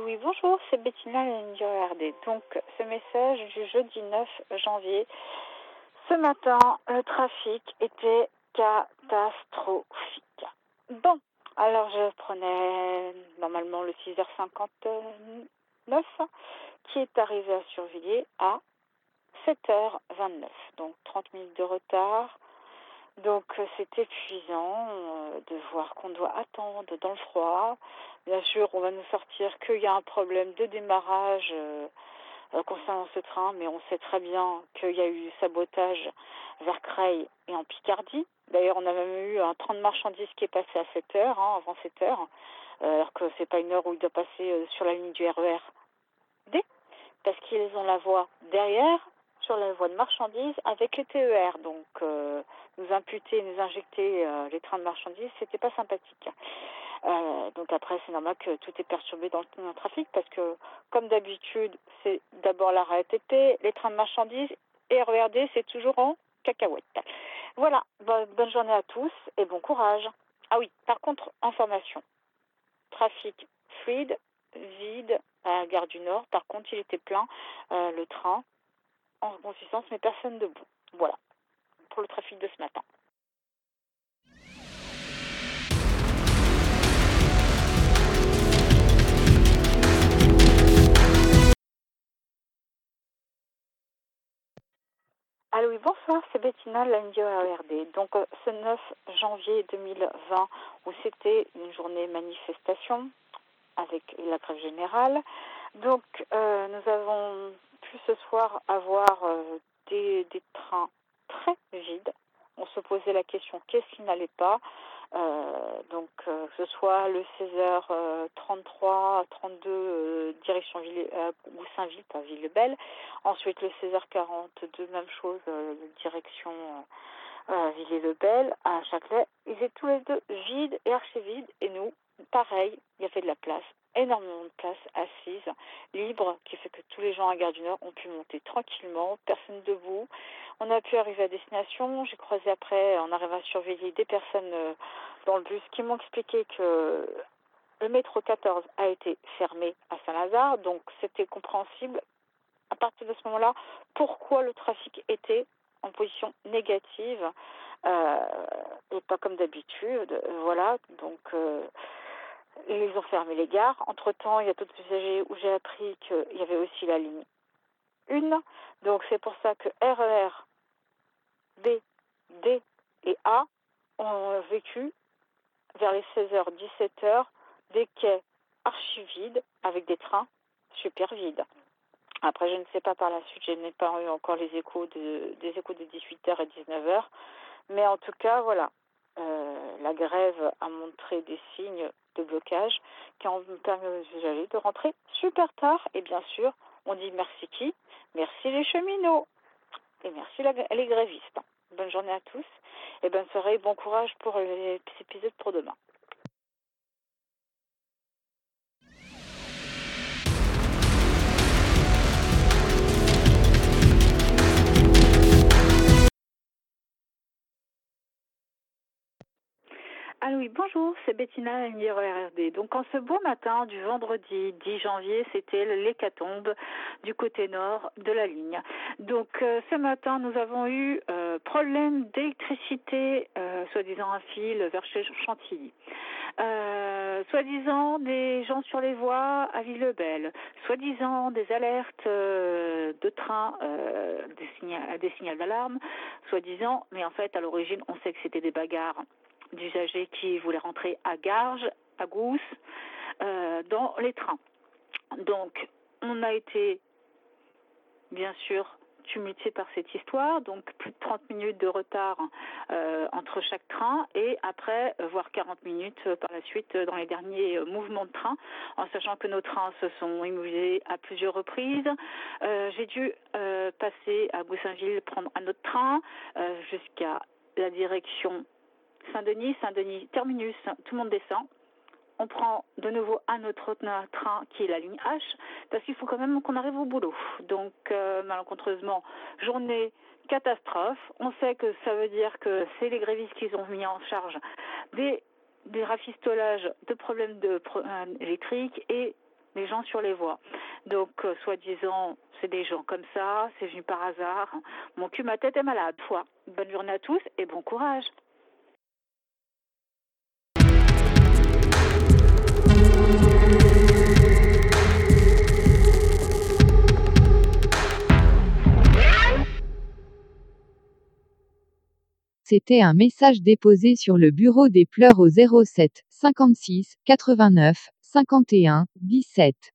Oui, bonjour, c'est Bettina du RD. Donc, ce message du jeudi 9 janvier. Ce matin, le trafic était catastrophique. Bon, alors je prenais normalement le 6h59 qui est arrivé à Survilliers à 7h29. Donc 30 minutes de retard. Donc c'est épuisant euh, de voir qu'on doit attendre dans le froid. Bien sûr, on va nous sortir qu'il y a un problème de démarrage euh, euh, concernant ce train, mais on sait très bien qu'il y a eu sabotage vers Creil et en Picardie. D'ailleurs, on a même eu un train de marchandises qui est passé à 7 heures, hein, avant 7 heures, alors que c'est pas une heure où il doit passer sur la ligne du RER D, parce qu'ils ont la voie derrière sur la voie de marchandises avec les TER. Donc, euh, nous imputer, nous injecter euh, les trains de marchandises, c'était pas sympathique. Euh, donc après, c'est normal que tout est perturbé dans le, trafic parce que, comme d'habitude, c'est d'abord la RATP, les trains de marchandises et RERD, c'est toujours en cacahuète. Voilà, bonne journée à tous et bon courage. Ah oui, par contre, information. Trafic fluide, vide à la gare du Nord. Par contre, il était plein, le train en consistance, mais personne debout. Voilà, pour le trafic de ce matin. Allô, oui, bonsoir, c'est Bettina, l'NGO ARD. Donc, euh, ce 9 janvier 2020, où c'était une journée manifestation avec la grève générale. Donc, euh, nous avons ce soir avoir euh, des, des, trains très vides. On se posait la question qu'est-ce qui n'allait pas? Euh, donc euh, que ce soit le 16h33 32 direction Ville, Goussainville, pas. Ensuite le 16h42 même chose direction Villers-le-Bel à Châtelet. Ils étaient tous les deux vides et archi vides et nous pareil, il y avait de la place énormément de place assise, libre, qui fait que tous les gens à Gare du Nord ont pu monter tranquillement, personne debout. On a pu arriver à destination. J'ai croisé après, en arrivant à surveiller des personnes euh, dans le bus qui m'ont expliqué que le métro 14 a été fermé à Saint-Lazare, donc c'était compréhensible à partir de ce moment-là pourquoi le trafic était en position négative euh, et pas comme d'habitude. Voilà, donc euh, ils ont fermé les gares. Entre-temps, il y a d'autres usagers où j'ai appris qu'il y avait aussi la ligne 1. Donc c'est pour ça que RER, B, D et A ont vécu vers les 16h, 17h des quais archi vides avec des trains super vides. Après, je ne sais pas par la suite, je n'ai pas eu encore les échos de, des échos de 18h et 19h. Mais en tout cas, voilà, la grève a montré des signes de blocage qui ont permis aux usagers de rentrer super tard. Et bien sûr, on dit merci qui? Merci les cheminots. Et merci les grévistes. Bonne journée à tous et bonne soirée bon courage pour les épisodes pour demain. Ah oui, bonjour, c'est Bettina RRD. Donc en ce beau matin du vendredi 10 janvier, c'était l'hécatombe du côté nord de la ligne. Donc euh, ce matin, nous avons eu euh, problème d'électricité, euh, soi-disant un fil vers Chantilly. Soi-disant des gens sur les voies à Villebelle, soi-disant des alertes de train, des, des signaux d'alarme, soi-disant, mais en fait à l'origine on sait que c'était des bagarres d'usagers qui voulaient rentrer à Garges, à Gousse, euh, dans les trains. Donc, on a été, bien sûr, tumultué par cette histoire, donc plus de 30 minutes de retard euh, entre chaque train et après, voire 40 minutes euh, par la suite dans les derniers mouvements de train, en sachant que nos trains se sont immobilisés à plusieurs reprises. J'ai dû passer à Goussainville prendre un autre train jusqu'à la direction Saint-Denis, Saint-Denis, terminus, tout le monde descend. On prend de nouveau un autre train qui est la ligne H, parce qu'il faut quand même qu'on arrive au boulot. Donc, euh, malencontreusement, journée catastrophe. On sait que ça veut dire que c'est les grévistes qui ont mis en charge des, rafistolages de problèmes euh, électriques et les gens sur les voies. Donc, euh, soi-disant, c'est des gens comme ça, c'est venu par hasard. Mon cul, ma tête est malade. Bonne journée à tous et bon courage. c'était un message déposé sur le bureau des pleurs au 07 56 89 51 17.